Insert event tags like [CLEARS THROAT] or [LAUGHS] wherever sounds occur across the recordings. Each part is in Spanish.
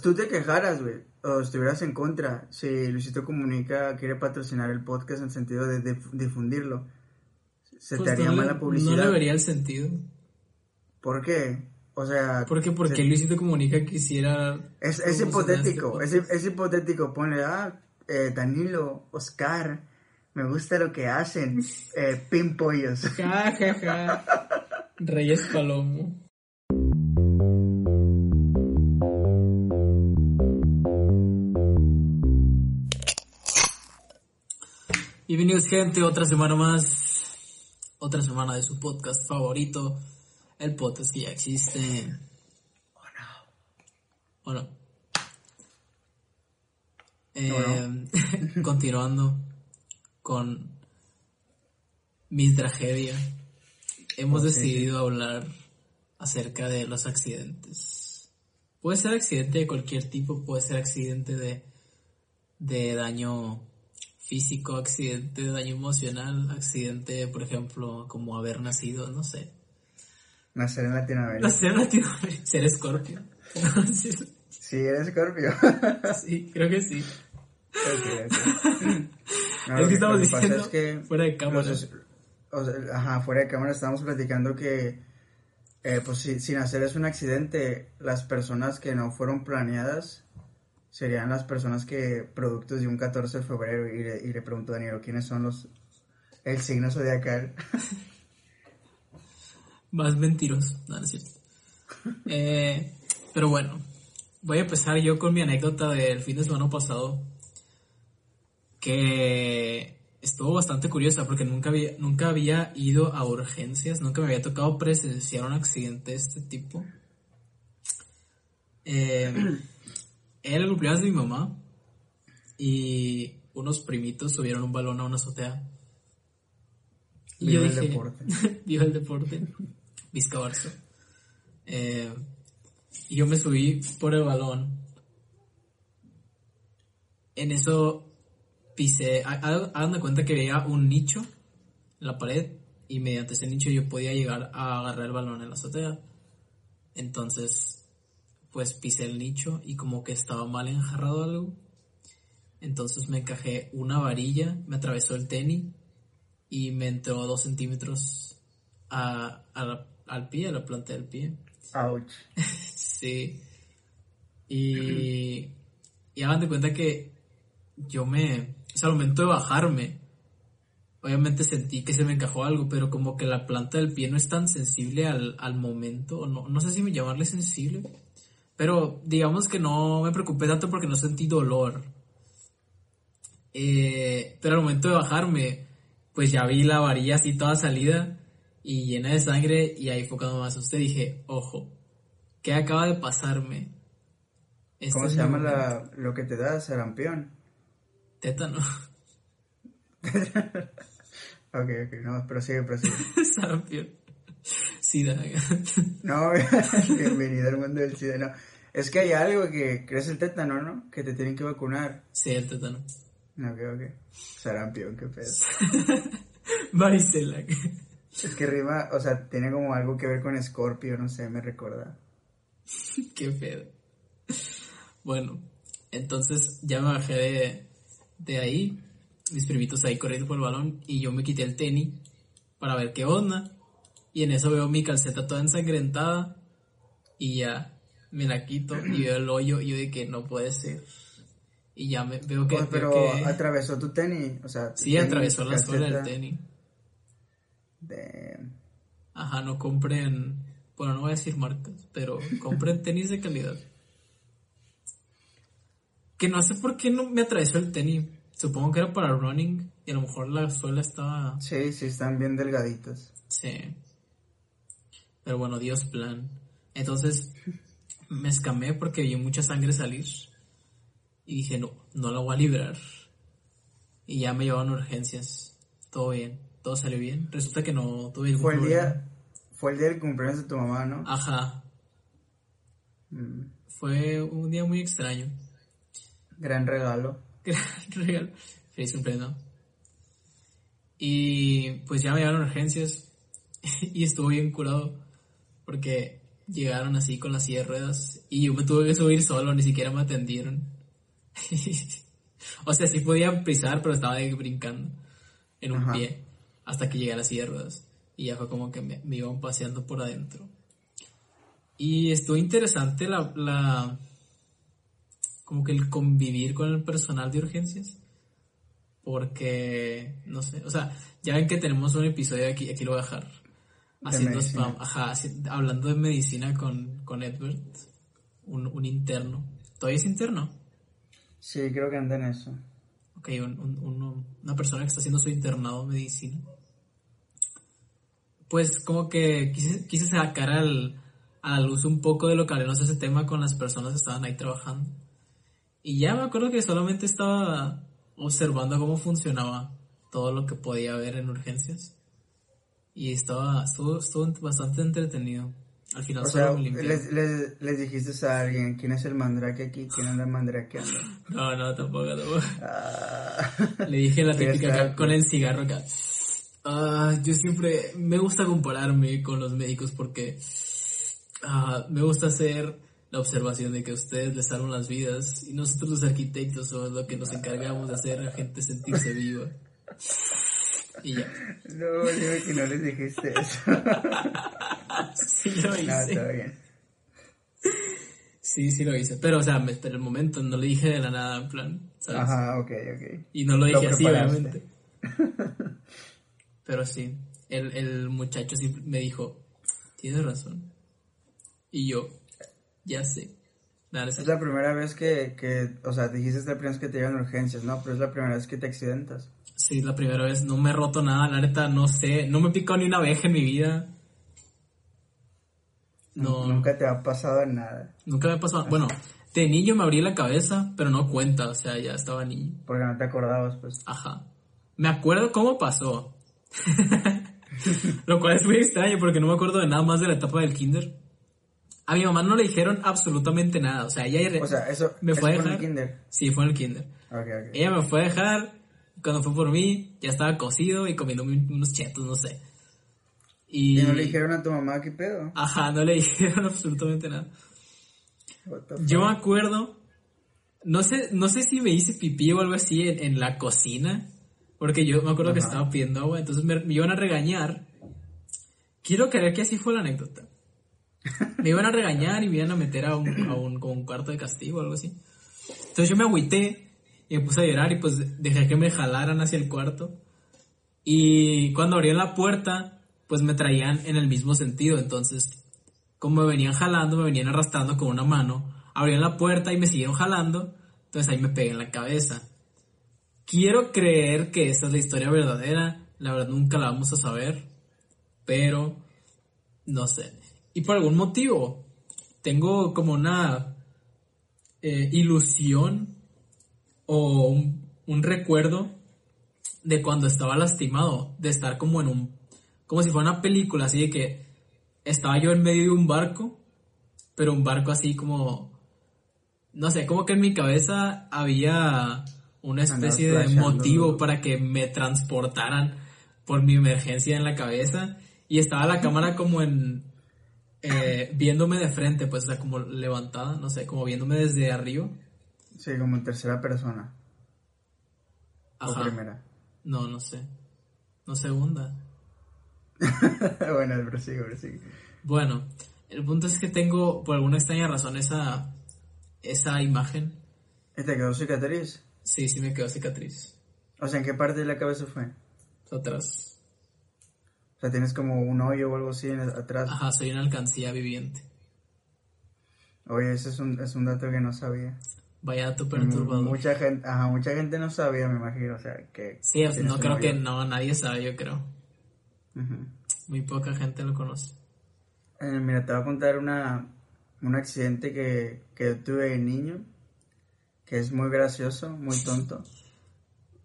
tú te quejaras, güey, o estuvieras en contra si Luisito Comunica quiere patrocinar el podcast en el sentido de, difundirlo. Se Pues te haría no le- mala publicidad. No le vería el sentido. ¿Por qué? O sea, porque se- Luisito Comunica quisiera... es, es promocionar hipotético, este es, es hipotético. Ponle, ah, eh, Danilo, Oscar, me gusta lo que hacen, [LAUGHS] eh, pimpollos. Ja, ja, ja. Reyes Palomo. Bienvenidos gente, otra semana más, otra semana de su podcast favorito, el podcast que ya existe. ¿O no? Eh, [LAUGHS] continuando con mi tragedia, hemos decidido hablar acerca de los accidentes. Puede ser accidente de cualquier tipo, puede ser accidente de, de daño físico, accidente de daño emocional, accidente, por ejemplo, como haber nacido, no sé. Nacer en Latinoamérica. Nacer en Latinoamérica, ser escorpio. [LAUGHS] sí, eres Scorpio. [LAUGHS] sí, creo que sí. Ok, ok. [LAUGHS] No, es que estamos diciendo es que fuera de cámara. los es- o sea, ajá, fuera de cámara estábamos platicando que, eh, pues si, sin hacer es un accidente, las personas que no fueron planeadas serían las personas que, productos de un 14 de febrero, y le, y le pregunto a Daniel, ¿quiénes son los, el signo zodiacal? [LAUGHS] Más mentiroso, no, no es cierto. [LAUGHS] Eh, pero bueno, voy a empezar yo con mi anécdota del fin de semana pasado, que estuvo bastante curiosa porque nunca había, nunca había ido a urgencias, nunca me había tocado presenciar un accidente de este tipo. Eh, [CLEARS THROAT] era el cumpleaños de mi mamá y unos primitos subieron un balón a una azotea. Y Viva yo el dije, deporte. [LAUGHS] Viva el deporte. Vizca Barça. Eh, y yo me subí por el balón. En eso pisé. ha- ha- Hagan de cuenta que veía un nicho en la pared. Y mediante ese nicho yo podía llegar a agarrar el balón en la azotea. Entonces, pues pisé el nicho y como que estaba mal enjarrado algo. Entonces me encajé una varilla, me atravesó el tenis y me entró dos centímetros a, a la- al pie, a la planta del pie. Ouch. [LAUGHS] Sí. Y, y hagan de cuenta que yo me, o sea, al momento de bajarme, obviamente sentí que se me encajó algo, pero como que la planta del pie no es tan sensible al, al momento, o no, no sé si me llamarle sensible, pero digamos que no me preocupé tanto porque no sentí dolor. Eh, pero al momento de bajarme, pues ya vi la varilla así toda salida y llena de sangre y ahí fue cuando me asusté dije, ojo, ¿qué acaba de pasarme? Este ¿Cómo se llama momento". la, lo que te da sarampión? Tétano. [LAUGHS] Ok, ok, no, prosigue, prosigue. [LAUGHS] Sarampión. Sida. No, [LAUGHS] [LAUGHS] bienvenido al mundo del SIDA, no. Es que hay algo que crees el tétano, ¿no? Que te tienen que vacunar. Sí, el tétano. Ok, ok. Sarampión, qué pedo. [LAUGHS] Varicela. Es que rima, o sea, tiene como algo que ver con Scorpio, no sé, me recuerda. Qué pedo. Bueno, entonces ya me bajé de, de ahí. Mis primitos ahí corriendo por el balón y yo me quité el tenis para ver qué onda. Y en eso veo mi calceta toda ensangrentada y ya me la quito y veo el hoyo y yo de que no puede ser. Y ya me veo que... Veo pero que- atravesó tu tenis, o sea, sí, tenis, atravesó la suela del tenis. de- Ajá, no compren, bueno, no voy a decir marcas, pero compren [LAUGHS] tenis de calidad. Que no sé por qué no me atravesó el tenis. Supongo que era para running y a lo mejor la suela estaba... Sí, sí, están bien delgaditos. Sí. Pero bueno, Dios plan. Entonces me escamé porque vi mucha sangre salir. Y dije, no, no la voy a librar. Y ya me llevaban a urgencias. Todo bien, todo salió bien. Resulta que no tuve ningún Fue el problema. día, fue el día del cumpleaños de tu mamá, ¿no? Ajá, Mm, Fue un día muy extraño. gran regalo. [LAUGHS] Gran regalo. Feliz cumpleaños. Y pues ya me llevaron urgencias [LAUGHS] y estuvo bien curado porque llegaron así con las silla de ruedas y yo me tuve que subir solo, ni siquiera me atendieron. [LAUGHS] o sea, sí podía pisar, pero estaba ahí brincando en un Ajá. pie hasta que llegué a las silla de ruedas. Y ya fue como que me, me iban paseando por adentro. Y estuvo interesante la, la, como que el convivir con el personal de urgencias. Porque, no sé, o sea, ya ven que tenemos un episodio aquí, aquí lo voy a dejar. Haciendo spam, ajá, hablando de medicina con, con Edward, un, un interno. ¿Todavía es interno? Sí, creo que anda en eso. Ok, un- un- una persona que está haciendo su internado en medicina. Pues como que quise, quise sacar al, a la luz un poco de lo que hablamos ese tema con las personas que estaban ahí trabajando. Y ya me acuerdo que solamente estaba observando cómo funcionaba todo lo que podía haber en urgencias. Y estaba, estuvo, estuvo bastante entretenido. Al final O solo sea, me les, les, les dijiste a alguien quién es el mandrake aquí, quién anda mandrakeando. [LAUGHS] No, no, tampoco, tampoco. Ah, Le dije la está, acá, con el cigarro acá. Ah, yo siempre me gusta compararme con los médicos porque ah, me gusta hacer la observación de que ustedes les salvan las vidas y nosotros los arquitectos somos lo que nos encargamos de hacer a la gente sentirse viva. Y ya. no, dime que no les dijiste eso. [LAUGHS] Sí lo no, hice. está bien. Sí, sí lo hice. Pero, o sea, me esperé el momento, no le dije de la nada, en plan, ¿sabes? Ajá, ok, ok. Y no lo Lo dije así, preparaste. obviamente. [LAUGHS] Pero sí, el, el muchacho sí me dijo, tienes razón. Y yo, ya sé. Nada, no. Es la primera vez que, que, o sea, dijiste es la primera vez que te llevan urgencias, ¿no? Pero es la primera vez que te accidentas. Sí, la primera vez, no me he roto nada, la neta, no sé, no me picó ni una abeja en mi vida. No, Nunca te ha pasado nada, nunca me ha pasado. Bueno, de niño me abrí la cabeza, pero no cuenta, o sea, ya estaba niño. porque no te acordabas, pues. Ajá. Me acuerdo cómo pasó. [LAUGHS] Lo cual es muy extraño porque no me acuerdo de nada más de la etapa del kinder. A mi mamá no le dijeron absolutamente nada. O sea, ella O sea, eso, me fue a fue en el dejar. kinder. Sí, fue en el kinder. Ella me fue a dejar. Cuando fue por mí, ya estaba cocido y comiendo unos chetos, no sé. Y, ¿Y no le dijeron a tu mamá qué pedo? Ajá, no le [LAUGHS] dijeron absolutamente nada. Yo me acuerdo, no sé, no sé si me hice pipí o algo así en, en la cocina, porque yo me acuerdo que Ajá. estaba pidiendo agua, entonces me, me iban a regañar. Quiero creer que así fue la anécdota. Me iban a regañar y me iban a meter a un, a un, como un cuarto de castigo o algo así. Entonces yo me agüité y me puse a llorar y pues dejé que me jalaran hacia el cuarto. Y cuando abrieron la puerta, pues me traían en el mismo sentido. Entonces, como me venían jalando, me venían arrastrando con una mano, abrieron la puerta y me siguieron jalando. Entonces ahí me pegué en la cabeza. Quiero creer que esa es la historia verdadera. La verdad nunca la vamos a saber. Pero, no sé. Y por algún motivo, tengo como una eh, ilusión o un, un recuerdo de cuando estaba lastimado, de estar como en un, como si fuera una película, así de que estaba yo en medio de un barco, pero un barco así como, no sé, como que en mi cabeza había una especie de motivo para que me transportaran por mi emergencia en la cabeza y estaba la cámara como en, eh, viéndome de frente, pues, o sea, como levantada, no sé, como viéndome desde arriba. Sí, como en tercera persona. O Ajá. primera. No, no sé. No segunda. [LAUGHS] bueno, prosigue, prosigue. Bueno, el punto es que tengo, por alguna extraña razón, esa, esa imagen. ¿Y te quedó cicatriz? Sí, sí me quedó cicatriz. O sea, ¿en qué parte de la cabeza fue? Atrás. O sea, tienes como un hoyo o algo así en el- atrás. Ajá, soy una alcancía viviente. Oye, ese es un, es un dato que no sabía. Vaya dato M- perturbador. Mucha gente, ajá, mucha gente no sabía, me imagino, o sea, que... Sí, no creo que no, nadie sabe, yo creo. Muy poca gente lo conoce. Eh, mira, te voy a contar una, un accidente que, que tuve de niño, que es muy gracioso, muy [LAUGHS] tonto.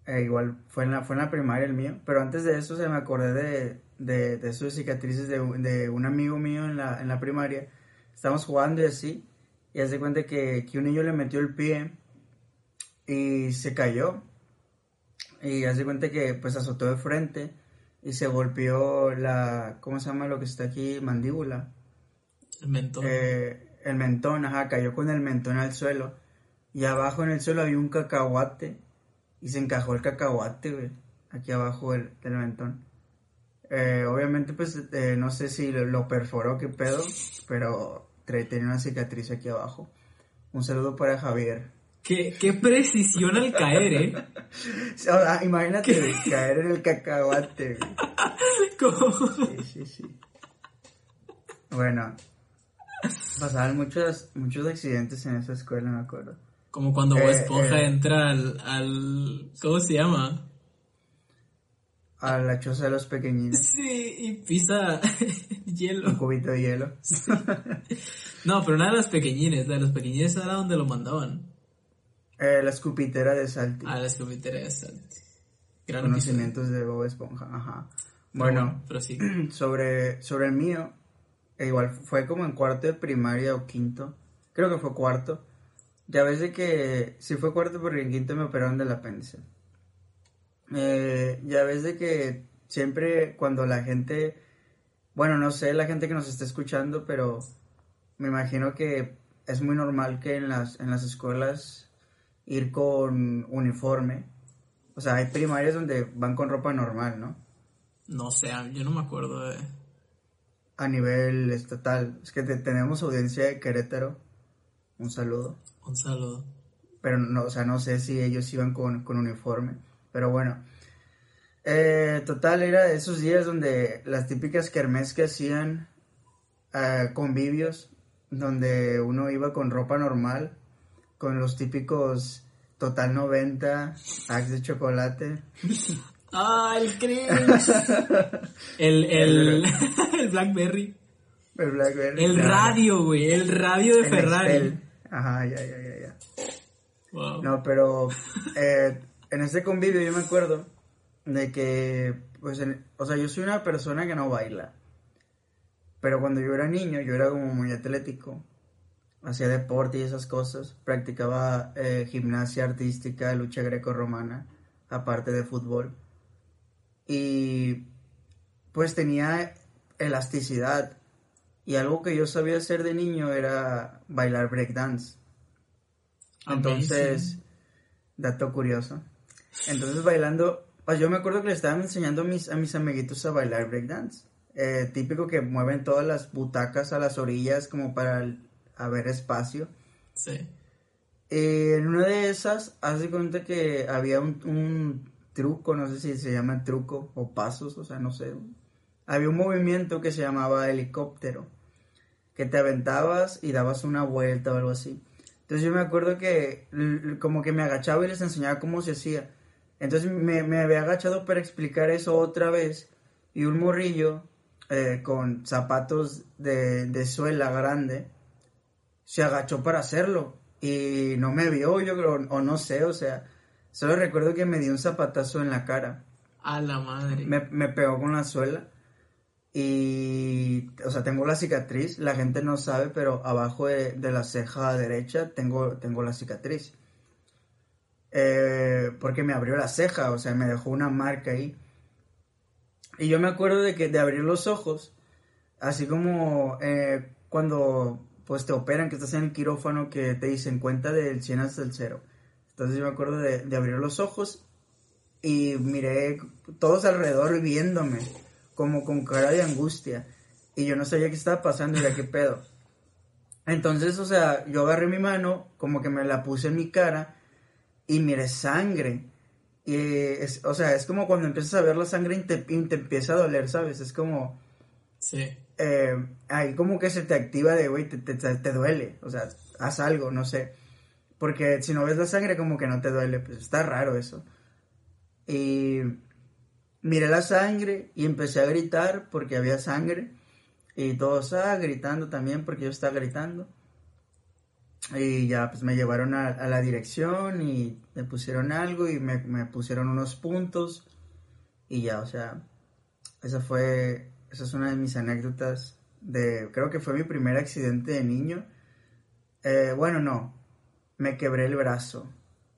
Eh, igual fue en, la, fue en la primaria el mío, pero antes de eso se me acordé de, de, de sus cicatrices de, un- de un amigo mío en la, en la primaria. Estábamos jugando y así, y hace cuenta que, que un niño le metió el pie y se cayó. Y hace cuenta que pues azotó de frente y se golpeó la, ¿cómo se llama lo que está aquí? Mandíbula. El mentón. Eh, el mentón, ajá, cayó con el mentón al suelo. Y abajo en el suelo había un cacahuate. Y se encajó el cacahuate, güey. Aquí abajo del, del mentón. Eh, obviamente, pues, eh, no sé si lo, lo perforó, qué pedo. Pero trae- tenía una cicatriz aquí abajo. Un saludo para Javier. Qué, qué precisión al caer, ¿eh? [LAUGHS] Imagínate caer en el cacahuate. [LAUGHS] Como- Sí, sí, sí. Bueno, pasaban muchos, muchos accidentes en esa escuela, me acuerdo. Como cuando Bob Eh, Esponja eh. entra al, al... ¿Cómo se llama? A la choza de los pequeñines, Sí, y pisa [LAUGHS] un hielo. cubito de hielo. No, pero nada de los pequeñines. La de los pequeñines era donde lo mandaban. Eh, la escupitera de Salty. A la escupitera de. Gran episodio. Conocimientos de Bob Esponja, ajá. Bueno, Pero sí. [CLEARS THROAT] sobre, sobre el mío, e igual fue como en cuarto de primaria o quinto. Creo que fue cuarto. Ya ves de que sí fue cuarto porque en quinto me operaron del apéndice. Eh, ya ves de que siempre cuando la gente, bueno, no sé la gente que nos está escuchando, pero me imagino que es muy normal que en las, en las escuelas ir con uniforme. O sea, hay primarias donde van con ropa normal, ¿no? No sé, yo no me acuerdo de... a nivel estatal. Es que te- tenemos audiencia de Querétaro. Un saludo. Un saludo. Pero no, o sea, no sé si ellos iban con, con uniforme. Pero bueno. Eh, total, era de esos días donde las típicas kermés que hacían eh, convivios, donde uno iba con ropa normal, con los típicos Total 90, Axe de chocolate. [LAUGHS] ¡Ah, el cringe! [LAUGHS] el, el, [LAUGHS] el Blackberry. El Blackberry. El claro. radio, güey. El radio de El Ferrari. Excel. Ajá, ya, ya, ya, ya. Wow. No, pero eh, en este convivio yo me acuerdo de que, pues, en- o sea, yo soy una persona que no baila. Pero cuando yo era niño, yo era como muy atlético. Hacía deporte y esas cosas. Practicaba eh, gimnasia artística, lucha greco-romana, aparte de fútbol. Y pues tenía elasticidad. Y algo que yo sabía hacer de niño era bailar breakdance. Entonces, dato curioso. Entonces bailando, pues yo me acuerdo que le estaban enseñando a mis, a mis amiguitos a bailar breakdance. Eh, típico que mueven todas las butacas a las orillas como para el- haber espacio. Sí. Eh, en una de esas, hace cuenta que había un, un truco, no sé si se llama truco o pasos, o sea, no sé. Había un movimiento que se llamaba helicóptero, que te aventabas y dabas una vuelta o algo así. Entonces yo me acuerdo que como que me agachaba y les enseñaba cómo se hacía. Entonces me, me había agachado para explicar eso otra vez y un morrillo eh, con zapatos de, de suela grande se agachó para hacerlo y no me vio, yo creo, o no sé, o sea, solo recuerdo que me dio un zapatazo en la cara, A la madre. me, me pegó con la suela y, o sea, tengo la cicatriz, la gente no sabe, pero abajo de, de la ceja derecha tengo, tengo la cicatriz. Eh, porque me abrió la ceja, o sea, me dejó una marca ahí. Y yo me acuerdo de que de abrir los ojos, así como eh, cuando pues te operan, que estás en el quirófano, que te dicen cuenta del 100 hasta el 0. Entonces yo me acuerdo de, de abrir los ojos y miré todos alrededor viéndome, como con cara de angustia. Y yo no sabía qué estaba pasando y era qué pedo. Entonces, o sea, yo agarré mi mano, como que me la puse en mi cara y miré sangre. Y es, o sea, es como cuando empiezas a ver la sangre y te, y te empieza a doler, ¿sabes? Es como, Sí. eh, ahí como que se te activa de, güey, te, te, te duele, o sea, haz algo, no sé. Porque si no ves la sangre como que no te duele, pues está raro eso. Y miré la sangre y empecé a gritar porque había sangre. Y todos ah, gritando también porque yo estaba gritando. Y ya pues me llevaron a, a la dirección y me pusieron algo y me, me pusieron unos puntos. Y ya, o sea, esa fue, esa es una de mis anécdotas de, creo que fue mi primer accidente de niño. Eh, bueno, no, me quebré el brazo.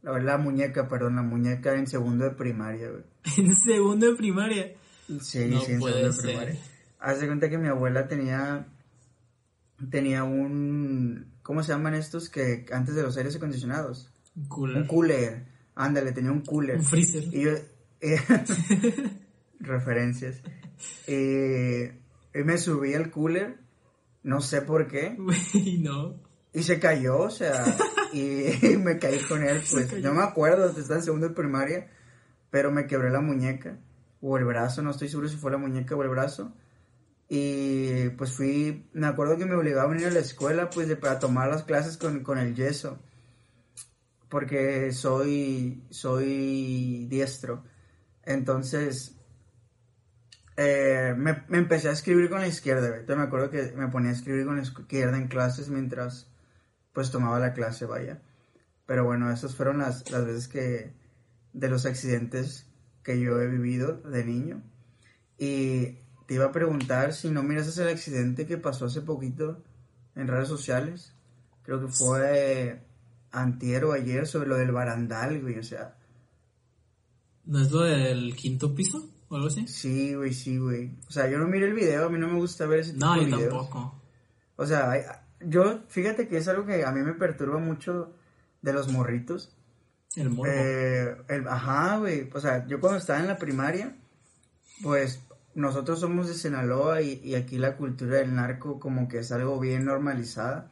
La, la muñeca, perdón, la muñeca en segundo de primaria, güey. [LAUGHS] En segundo de primaria. Sí, No sí, en segundo de ser. primaria. Haz de cuenta que mi abuela tenía tenía un, ¿cómo se llaman estos que antes de los aires acondicionados? Un cooler. Un cooler. Ándale, tenía un cooler. Un freezer. Y yo, eh, [LAUGHS] referencias. Eh, y me subí al cooler, no sé por qué, [LAUGHS] Güey, no. y se cayó, o sea, y, me caí con él, pues, no me acuerdo, estaba en segundo de primaria, pero me quebré la muñeca, o el brazo, no estoy seguro si fue la muñeca o el brazo, y pues fui, me acuerdo que me obligaban a ir a la escuela, pues, para tomar las clases con, con el yeso, porque soy, soy diestro, entonces, eh, me, me empecé a escribir con la izquierda. Entonces me acuerdo que me ponía a escribir con la izquierda en clases mientras pues tomaba la clase, vaya. Pero bueno, esas fueron las, las veces que de los accidentes que yo he vivido de niño. Y te iba a preguntar si no miras el accidente que pasó hace poquito en redes sociales. Creo que fue antier o ayer sobre lo del barandal, güey. O sea, ¿No es lo del quinto piso o algo así? Sí, güey, sí, güey. O sea, yo no miré el video, a mí no me gusta ver ese tipo No, de yo videos. tampoco. O sea, yo, fíjate que es algo que a mí me perturba mucho de los morritos. El morbo. Eh, el- ajá, güey. O sea, yo cuando estaba en la primaria, pues nosotros somos de Sinaloa y, y aquí la cultura del narco como que es algo bien normalizada.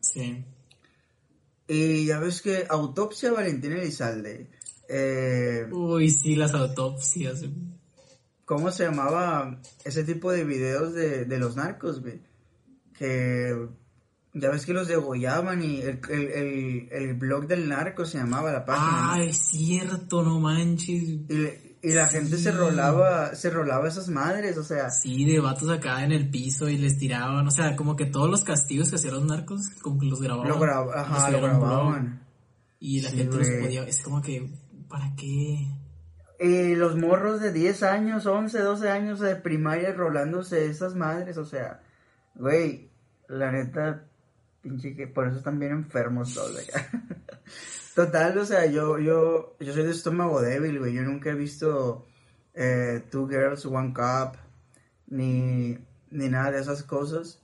Sí. Y ya ves que Autopsia Valentín Elizalde. Eh, Uy, sí, las autopsias. ¿Cómo se llamaba ese tipo de videos de, de los narcos, güey? Que ya ves que los degollaban y el, el, el, el blog del narco se llamaba la página. Ah, ¿no? es cierto, no manches. Y, le- y la gente Sí. se rolaba, se rolaba esas madres, o sea, Sí, de vatos acá en el piso y les tiraban. O sea, como que todos los castigos que hacían los narcos, como que los grababan. lo, gra- los ajá, lo grababan. Y la Sí, gente los podía. Es como que, ¿para qué? Y los morros de 10 años, 11, 12 años de primaria rolándose esas madres, o sea, güey, la neta, pinche que por eso están bien enfermos todos acá. [LAUGHS] Total, o sea, yo, yo, yo soy de estómago débil, güey, yo nunca he visto eh, Two Girls, One Cup, ni, ni nada de esas cosas,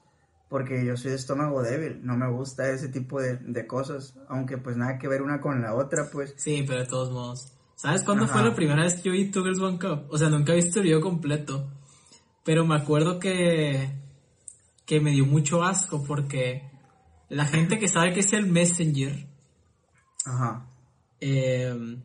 porque yo soy de estómago débil, no me gusta ese tipo de, de cosas, aunque pues nada que ver una con la otra, pues. Sí, pero de todos modos. ¿Sabes cuándo Ajá. fue la primera vez que yo vi Two Girls One Cup? O sea, nunca he visto el video completo. Pero me acuerdo que. que me dio mucho asco porque la gente que sabe que es el Messenger, Ajá. eh,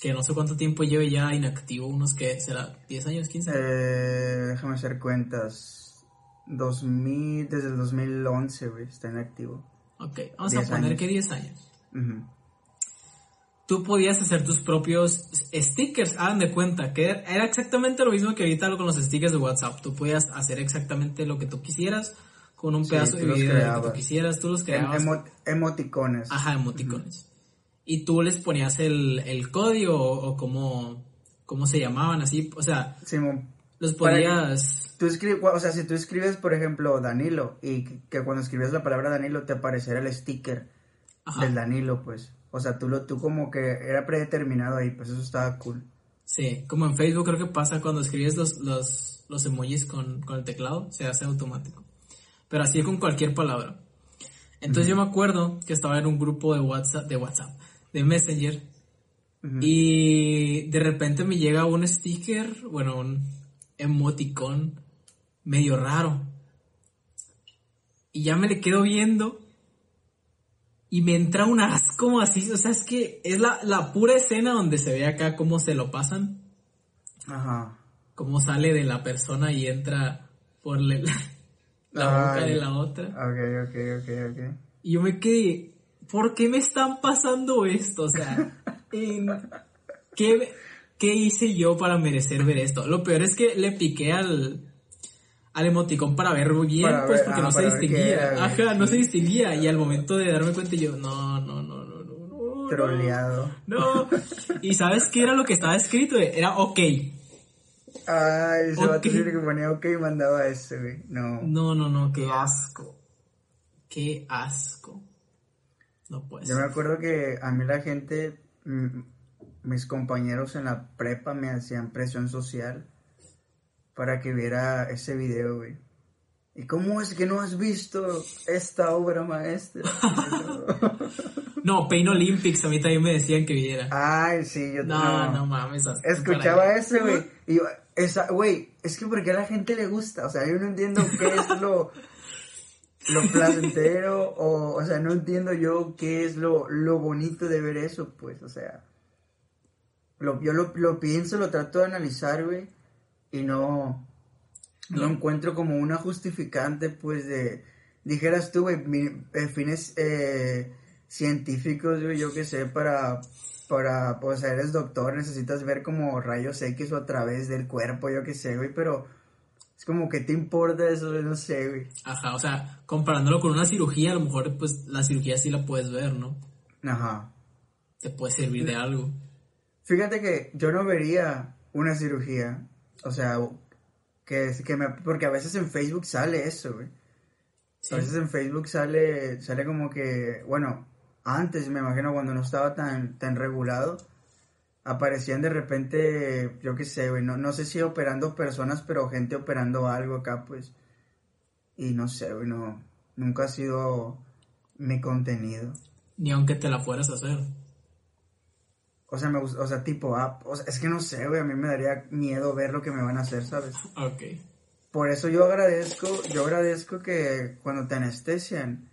que no sé cuánto tiempo lleve ya inactivo, unos que será 10 años, 15. Eh, déjame hacer cuentas. 2000, desde el 2011, güey, está inactivo. ok, vamos a 10 poner años. que 10 años. Ujú. Tú podías hacer tus propios stickers, hagan de cuenta, que era exactamente lo mismo que ahorita con los stickers de WhatsApp. Tú podías hacer exactamente lo que tú quisieras con un pedazo de video que tú quisieras, tú los Em- creabas. emo- emoticones. Ajá, emoticones. Y tú les ponías el, el código o, o cómo, cómo se llamaban, así, o sea, Simón, los podías... tú o sea, si tú escribes, por ejemplo, Danilo, y que, cuando escribes la palabra Danilo te apareciera el sticker Ajá, del Danilo, pues. O sea, tú lo, tú como que era predeterminado ahí, pues eso estaba cool. sí, como en Facebook creo que pasa cuando escribes los, los, los emojis con, con el teclado, se hace automático. Pero así con cualquier palabra. Entonces yo me acuerdo que estaba en un grupo de WhatsApp, de WhatsApp, de Messenger, Ujú. y de repente me llega un sticker, bueno, un emoticón medio raro. Y ya me le quedo viendo y me entra un asco así, o sea, es que es la, la pura escena donde se ve acá cómo se lo pasan, Ajá. cómo sale de la persona y entra por la [LAUGHS] boca Ay. de la otra. Ok, ok, ok, ok. Y yo me quedé, ¿por qué me están pasando esto? O sea, [LAUGHS] ¿qué, ¿qué hice yo para merecer ver esto? Lo peor es que le piqué al, al emoticón para ver bien, Para pues ver- porque ah, no se ver qué distinguía. era. Ajá, no se distinguía. Y al momento de darme cuenta yo, no, no, no, no, no, no. Troleado. No. ¿Y sabes qué era lo que estaba escrito? Era ok. Ay, ese Ok. vato sí que ponía ok y mandaba ese, güey. No. No, no, no, qué asco. Qué asco. No puede Yo me acuerdo que a mí la gente, mm, mis compañeros en la prepa me hacían presión social para que viera ese video, güey. ¿Y cómo es que no has visto esta obra maestra? [LAUGHS] no, Pain Olympics, a mí también me decían que viera. Ay, sí, yo No, no, mames. Escuchaba ese, güey. Y esa, güey, es que porque a la gente le gusta, o sea, yo no entiendo qué es lo, lo placentero, o, o sea, no entiendo yo qué es lo, lo bonito de ver eso, pues, o sea, lo, yo lo, lo pienso, lo trato de analizar, güey, y no, no encuentro como una justificante, pues, de, dijeras tú, güey, eh, fines eh, científicos, güey, yo qué sé, para, para, pues, eres doctor, necesitas ver como rayos X o a través del cuerpo, yo qué sé, güey, pero es como que te importa eso, no sé, güey. Ajá, o sea, comparándolo con una cirugía, a lo mejor, pues, la cirugía sí la puedes ver, ¿no? Ajá. Te puede servir de algo. Fíjate que yo no vería una cirugía, o sea, que, que me, porque a veces en Facebook sale eso, güey. A veces en Facebook sale, sale como que, bueno, antes me imagino cuando no estaba tan, tan regulado, aparecían de repente, yo qué sé, güey, no, no sé si operando personas, pero gente operando algo acá, pues. Y no sé, güey, no, nunca ha sido mi contenido. Ni aunque te la fueras a hacer. O sea, me gusta, o sea, tipo, ah, es que no sé, güey, a mí me daría miedo ver lo que me van a hacer, ¿sabes? Ok. Por eso yo agradezco, yo agradezco que cuando te anestesian,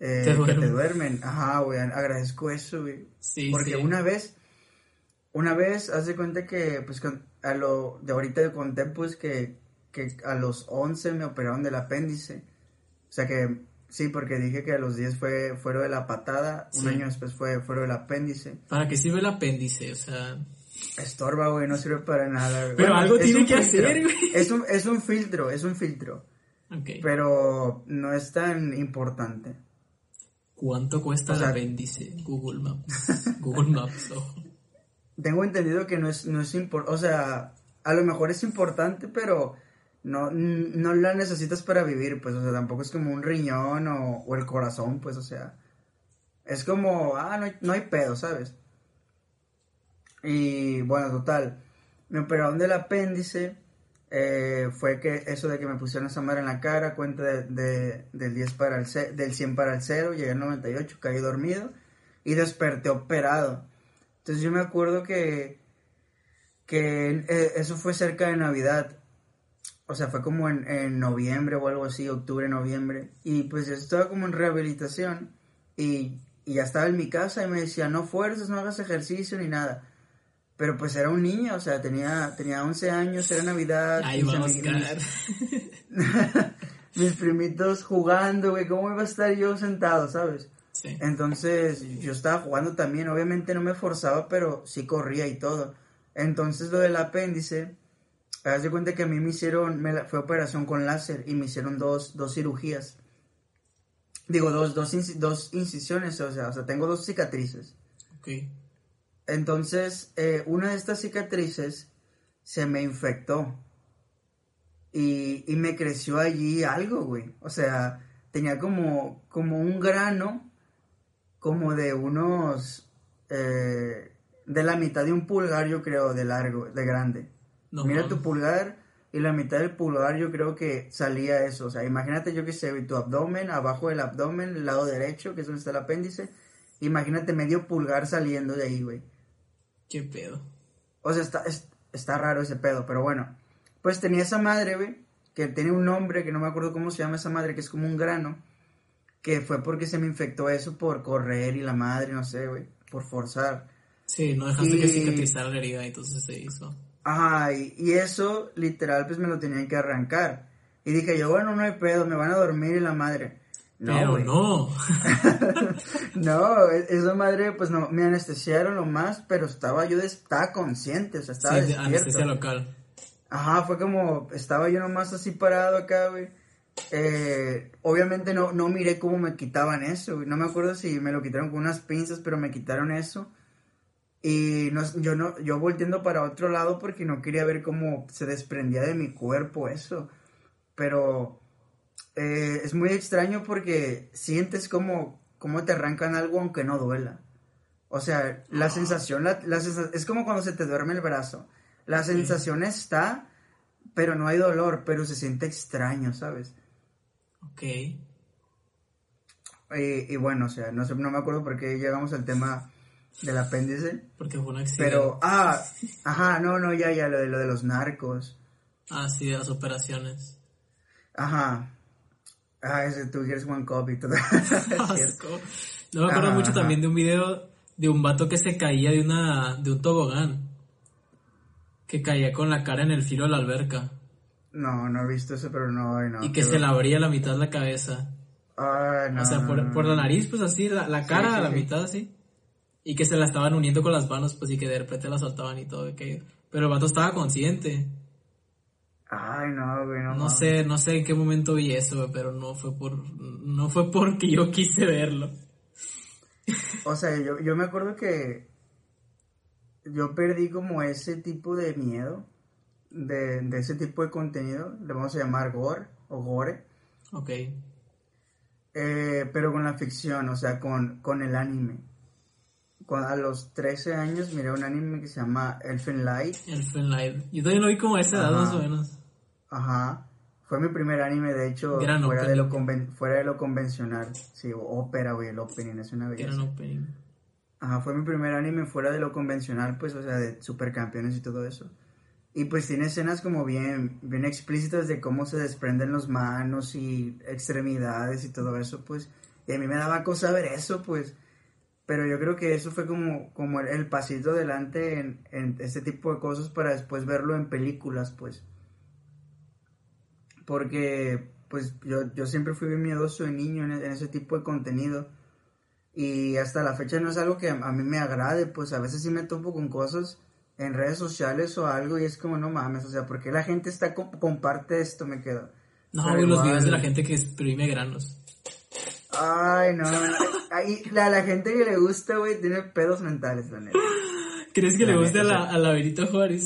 eh, que te duermen, ajá, güey, agradezco eso, güey. Sí, Porque una vez, una vez, haz de cuenta que, pues, a lo, de ahorita conté, pues, que, que a los 11 me operaron del apéndice. O sea que Sí, porque dije que a los 10 fue fuera de la patada, un año después fue fuera del apéndice. ¿Para qué sirve el apéndice? O sea... Estorba, güey, no sirve para nada. Güey. Pero algo tiene que hacer, güey. Es un, es un filtro, es un filtro. Ok. Pero no es tan importante. ¿Cuánto cuesta el apéndice? Google Maps. Google Maps. Tengo entendido que no es, no es importante, o sea, a lo mejor es importante, pero no, no la necesitas para vivir, pues, o sea, tampoco es como un riñón o, el corazón, pues, o sea, es como, ah, no hay, no hay pedo, ¿sabes? Y bueno, total, me operaron del apéndice, eh, fue que eso de que me pusieron esa madre en la cara, cuenta de, del, 10 para el del 100 para el 0, llegué al 98, caí dormido y desperté operado. Entonces yo me acuerdo que, que eh, eso fue cerca de Navidad o sea, fue como en, noviembre o algo así, octubre, noviembre. Y pues yo estaba como en rehabilitación y, ya estaba en mi casa y me decía, no fuerzas, no hagas ejercicio ni nada. Pero pues era un niño, o sea, tenía, tenía 11 años, era Navidad. Ahí vamos, [LAUGHS] mis, primitos jugando, güey, ¿cómo iba a estar yo sentado, sabes? Sí. Entonces yo estaba jugando también, obviamente no me forzaba, pero sí corría y todo. Entonces lo del apéndice Haz de cuenta que a mí me hicieron, me, fue operación con láser y me hicieron dos, dos cirugías. Digo, dos, dos, dos incisiones, o sea, o sea, tengo dos cicatrices. Ok. Entonces, eh, una de estas cicatrices se me infectó. Y, y me creció allí algo, güey. O sea, tenía como, como un grano, como de unos, eh, de la mitad de un pulgar, yo creo, de largo, de grande. Mira tu pulgar y la mitad del pulgar yo creo que salía eso. O sea, imagínate yo que sé, tu abdomen, abajo del abdomen, el lado derecho, que es donde está el apéndice. Imagínate medio pulgar saliendo de ahí, güey. ¿Qué pedo? O sea, está, está raro ese pedo, pero bueno. Pues tenía esa madre, güey, que tiene un nombre, que no me acuerdo cómo se llama esa madre, que es como un grano. Que fue porque se me infectó eso por correr y la madre, no sé, güey, por forzar. Sí, no dejaste que cicatrizara la herida, entonces se hizo. Ajá, y, eso literal pues me lo tenían que arrancar. Y dije yo, bueno, no hay pedo, me van a dormir y la madre. No, Pero no. [LAUGHS] no, esa madre pues no, me anestesiaron lo más, pero estaba yo, estaba consciente, o sea, estaba sí, anestesia local. Ajá, fue como, estaba yo nomás así parado acá, güey. Eh, obviamente no, no miré cómo me quitaban eso. No me acuerdo si me lo quitaron con unas pinzas, pero me quitaron eso. Y no, yo no, yo volteando para otro lado porque no quería ver cómo se desprendía de mi cuerpo eso. Pero eh, es muy extraño porque sientes como, como te arrancan algo aunque no duela. O sea, la ah. sensación, la, es como cuando se te duerme el brazo. La sensación está, pero no hay dolor, pero se siente extraño, ¿sabes? Ok. Y, y bueno, o sea, no sé, no me acuerdo por qué llegamos al tema del apéndice. Porque fue un accidente. Pero, ah, [LAUGHS] ajá, no, no, ya, ya, lo de, lo de los narcos. Ah, sí, de las operaciones. Ajá. Ah, ese tú quieres One Cup y todo. [LAUGHS] [LAUGHS] No me acuerdo Ajá, mucho ajá. también de un video de un vato que se caía de una de un tobogán. Que caía con la cara en el filo de la alberca. No, no he visto eso, pero no, no. y que se le horror. abría la mitad de la cabeza. Ay, no, o sea, por, la nariz, pues así, la, la cara sí, a la sí. mitad así. Y que se la estaban uniendo con las manos, pues y que de repente la soltaban y todo. que- Pero el vato estaba consciente. Ay, no, güey, no. No sé, no sé en qué momento vi eso, güey, pero no fue por, no fue porque yo quise verlo. O sea, yo, yo me acuerdo que yo perdí como ese tipo de miedo, de, de ese tipo de contenido, le vamos a llamar gore o gore, Ok. eh, pero con la ficción, o sea, con, con el anime. Cuando, a los 13 años miré un anime que se llama Elfen Light, Elfen Light. Yo también lo vi como a esa edad más o menos. ajá, fue mi primer anime, de hecho, Gran fuera de, lo conven- fuera de lo convencional, sí, ópera, güey, el opening es una belleza. era un opening. Ajá, fue mi primer anime fuera de lo convencional, pues, o sea, de supercampeones y todo eso. Y pues tiene escenas como bien, bien explícitas de cómo se desprenden los manos y extremidades y todo eso, pues. Y a mí me daba cosa ver eso, pues. Pero yo creo que eso fue como, como el, el pasito adelante en, en este tipo de cosas para después verlo en películas, pues. Porque, pues, yo, yo siempre fui bien miedoso de niño en, en ese tipo de contenido. Y hasta la fecha no es algo que a mí me agrade, pues a veces sí me topo con cosas en redes sociales o algo y es como, no mames, o sea, ¿por qué la gente está co- comparte esto? Me quedo. No, Pero los videos de la gente que exprime granos. Ay, no, no. Ahí, [LAUGHS] la, la gente que le gusta, güey, tiene pedos mentales, la neta. ¿Crees que La le guste a la, a la Juárez?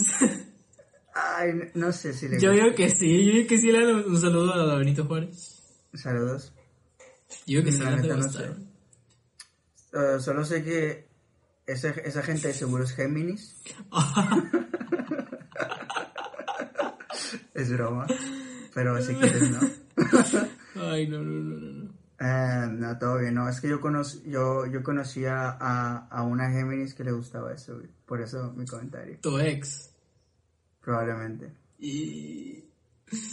Ay, no, no sé si le yo gusta. digo que sí, yo digo que sí le dan un saludo a la Benito Juárez. Saludos. Yo digo que sí La neta, no sé. Uh, solo sé que esa, esa gente de seguro es Géminis. [LAUGHS] es broma. Pero si quieres, ¿no? [LAUGHS] Ay, no, no, no, no, no. Eh, no, todo bien, no, es que yo, conoc yo, yo conocía a, a una Géminis que le gustaba eso, güey. Por eso mi comentario, Tu ex. probablemente. Y...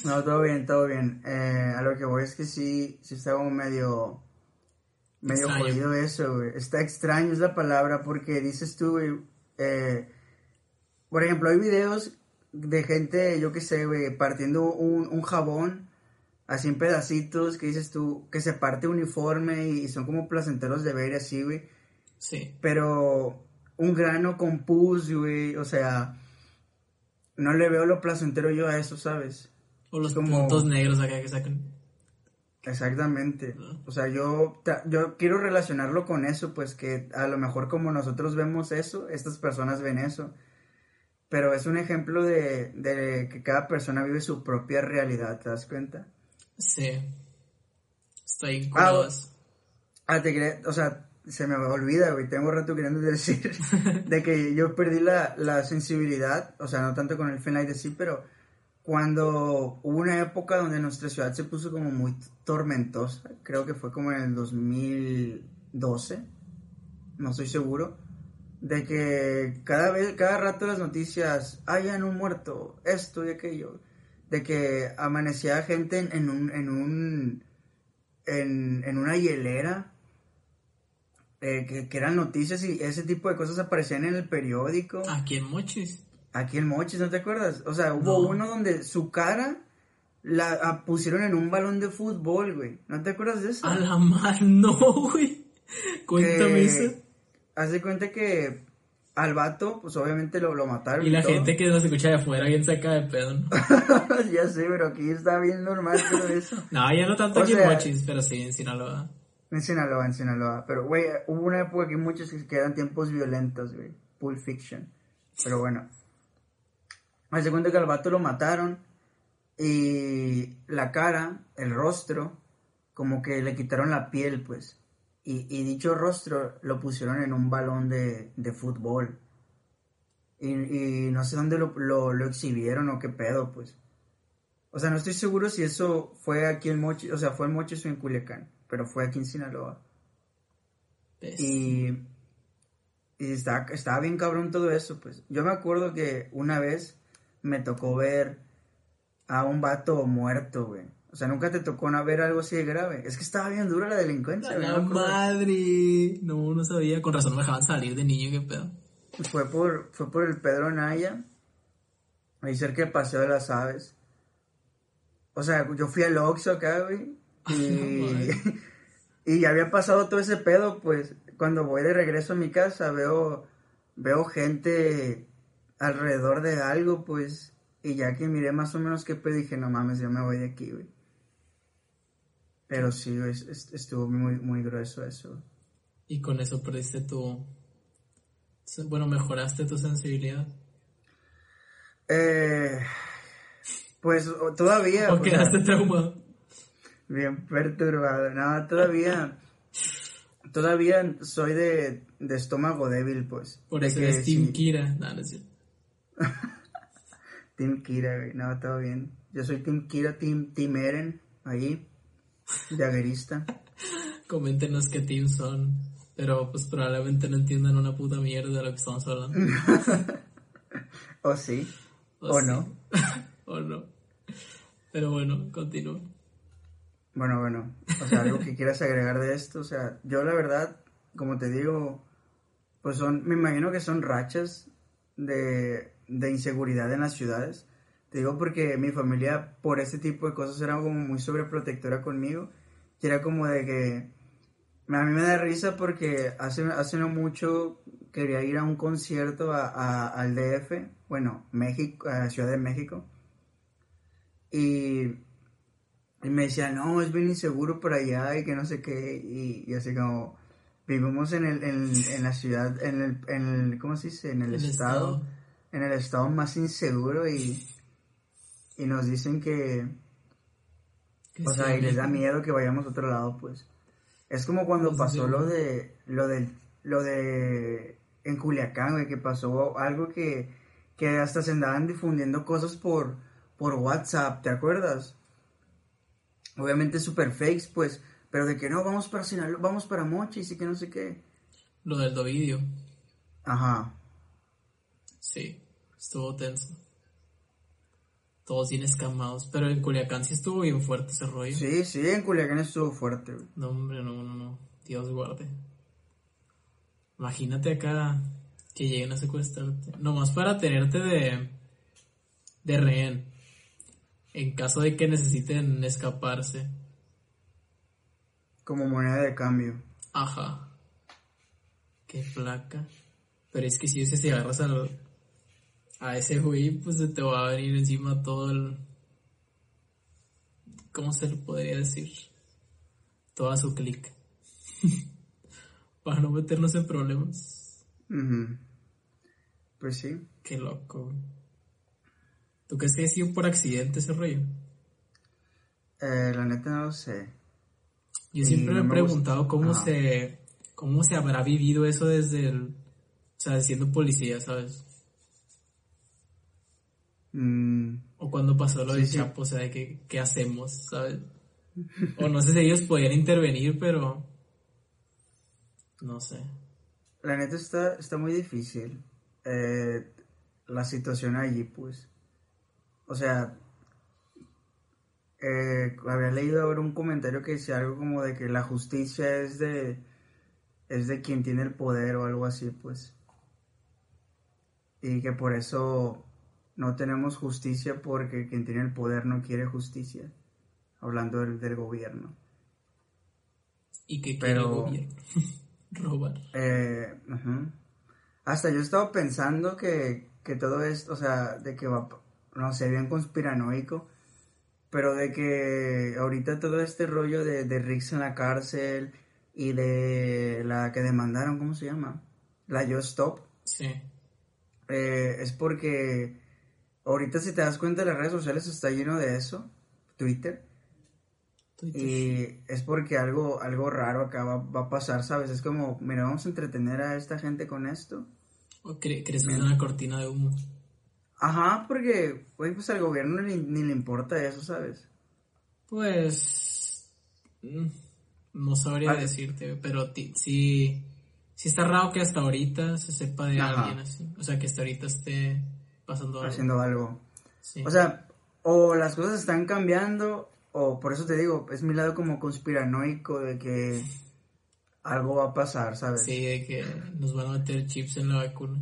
No, todo bien, todo bien. Eh, a lo que voy es que sí, sí como medio, medio Extraño. jodido eso, güey. Está extraño es la palabra porque dices tú, güey, eh, por ejemplo, hay videos de gente, yo qué sé, güey, partiendo un, un jabón así en pedacitos que dices tú, que se parte uniforme y son como placenteros de ver así, güey. Sí. Pero un grano con pus, güey, o sea, no le veo lo placentero yo a eso, ¿sabes? O los Como- puntos negros acá que sacan. Exactamente. O sea, yo, yo quiero relacionarlo con eso, pues que a lo mejor como nosotros vemos eso, estas personas ven eso. Pero es un ejemplo de, de que cada persona vive su propia realidad, ¿te das cuenta? Sí. Estoy Ah. Ah, te o sea, se me olvida, güey, tengo rato queriendo decir [LAUGHS] de que yo perdí la, la sensibilidad, o sea, no tanto con el Fenlight de sí, pero cuando hubo una época donde nuestra ciudad se puso como muy tormentosa, creo que fue como en el 2012, no estoy seguro, de que cada vez, cada rato las noticias, hayan un muerto, esto y aquello, de que amanecía gente en, un, en un, en, una hielera, eh, que, que eran noticias y ese tipo de cosas aparecían en el periódico. Aquí en Mochis. Aquí en Mochis, ¿no te acuerdas? O sea, hubo No. uno donde su cara la ah, pusieron en un balón de fútbol, güey. ¿No te acuerdas de eso? A la mar, [LAUGHS] no, güey. Cuéntame Que- eso. Haz de cuenta que al vato, pues obviamente lo, lo mataron. Y la gente que nos escucha de afuera bien saca de pedo. ¿no? [LAUGHS] ya sé, pero aquí está bien normal todo eso. [LAUGHS] No, ya no tanto O aquí sea- en Mochis, pero sí en Sinaloa. En Sinaloa, en Sinaloa. Pero, güey, hubo una época que muchos que eran tiempos violentos, güey. Pulp Fiction. Pero bueno. Haz de cuenta que al vato lo mataron. Y la cara, el rostro, como que le quitaron la piel, pues. Y, y dicho rostro lo pusieron en un balón de, de fútbol. Y, y no sé dónde lo, lo, lo exhibieron o qué pedo, pues. O sea, no estoy seguro si eso fue aquí en Mochis, o sea, fue en Mochis o en Culiacán, pero fue aquí en Sinaloa. Y, y estaba, estaba bien cabrón todo eso, pues. Yo me acuerdo que una vez me tocó ver a un vato muerto, güey. O sea, nunca te tocó no ver algo así de grave. Es que estaba bien dura la delincuencia. La madre. No, no sabía. Con razón me dejaban salir de niño, qué pedo. Fue por, fue por el Pedro Naya. Ahí cerca del Paseo de las Aves. O sea, yo fui al Oxxo acá, güey. [LAUGHS] Y, [LAUGHS] y ya había pasado todo ese pedo, pues. Cuando voy de regreso a mi casa, veo, veo gente alrededor de algo, pues. Y ya que miré más o menos qué pedo, dije, no mames, yo me voy de aquí, güey. Pero sí, estuvo muy, muy grueso eso. Y con eso perdiste tu... Bueno, mejoraste tu sensibilidad. Eh, pues todavía... ¿O quedaste traumado? Bien perturbado. No, todavía... todavía soy de, de estómago débil, pues. Por eso eres Team Kira. No, no es cierto. [LAUGHS] team Kira, güey. No, todo bien. Yo soy Team Kira, Team, team Eren. Ahí. Jaguerista. Coméntenos qué team son. Pero pues probablemente no entiendan una puta mierda de lo que estamos hablando. [LAUGHS] o sí. O, no. [LAUGHS] o no. Pero bueno, continúa. Bueno, bueno. O sea, algo que quieras agregar de esto. O sea, yo la verdad, como te digo, pues son, me imagino que son rachas de, de inseguridad en las ciudades. Te digo porque mi familia, por ese tipo de cosas, era como muy sobreprotectora conmigo. Y era como de que. A mí me da risa porque hace, hace no mucho quería ir a un concierto a, al DF, bueno, México, a Ciudad de México. Y, y, me decía, no, es bien inseguro por allá y que no sé qué. Y, así como, vivimos en, el, en, [LAUGHS] en la ciudad, en el, en el, ¿cómo se dice? En el, estado, en el estado más inseguro y y nos dicen que, o sea, y les da miedo que vayamos a otro lado, pues. Es como cuando pasó lo de, lo de, lo de, en Culiacán, güey, que pasó algo que, que hasta se andaban difundiendo cosas por, por WhatsApp, ¿te acuerdas? Obviamente super fakes, pues, pero de que no, vamos para Sinaloa, vamos para Mochis y que no sé qué. Lo del Dovidio. Ajá. Sí, estuvo tenso todos bien escamados. Pero en Culiacán sí estuvo bien fuerte ese rollo. Sí, sí, en Culiacán estuvo fuerte. No, hombre, no, no, no. Dios guarde. Imagínate acá que lleguen a secuestrarte. Nomás para tenerte de, de rehén. En caso de que necesiten escaparse. Como moneda de cambio. Ajá. Qué placa. Pero es que si ese se agarras al, a ese güey pues se te va a venir encima todo el... ¿Cómo se le podría decir? Toda su clic. [LAUGHS] Para no meternos en problemas. Pues sí. Qué loco. ¿Tú crees que ha sido por accidente ese rollo? Eh, la neta no lo sé. Yo siempre me he preguntado cómo se cómo se habrá vivido eso desde el, o sea, siendo policía, ¿sabes? Mm. O cuando pasó lo de Chapo, o sea, ¿qué, ¿qué hacemos? ¿Sabes? [LAUGHS] O no sé si ellos podían intervenir, pero. No sé. La neta está, está muy difícil. Eh, la situación allí, pues. O sea. Eh, había leído ahora un comentario que decía algo como de que la justicia es de. es de quien tiene el poder o algo así, pues. Y que por eso no tenemos justicia porque quien tiene el poder no quiere justicia. Hablando del, gobierno. ¿Y qué quiere el gobierno? [LAUGHS] Robar. Eh, Hasta yo estaba pensando que, todo esto, o sea, de que va, no sé, bien conspiranoico, pero de que ahorita todo este rollo de, de Rix en la cárcel y de la que demandaron, ¿cómo se llama? La Yo Stop. Sí. Eh, es porque ahorita si te das cuenta las redes sociales está lleno de eso, Twitter. Y es porque algo, algo raro acá va, a pasar, ¿sabes? Es como, mira, vamos a entretener a esta gente con esto. ¿O crees que es una cortina de humo? Ajá, porque, pues al gobierno ni, ni le importa eso, ¿sabes? Pues. mm, No sabría decirte, pero ti- sí. Sí está raro que hasta ahorita se sepa de Ajá. alguien así. O sea, que hasta ahorita esté pasando algo. Haciendo algo. Sí. O sea, o las cosas están cambiando, o por eso te digo, es mi lado como conspiranoico de que algo va a pasar, ¿sabes? Sí, de que nos van a meter chips en la vacuna.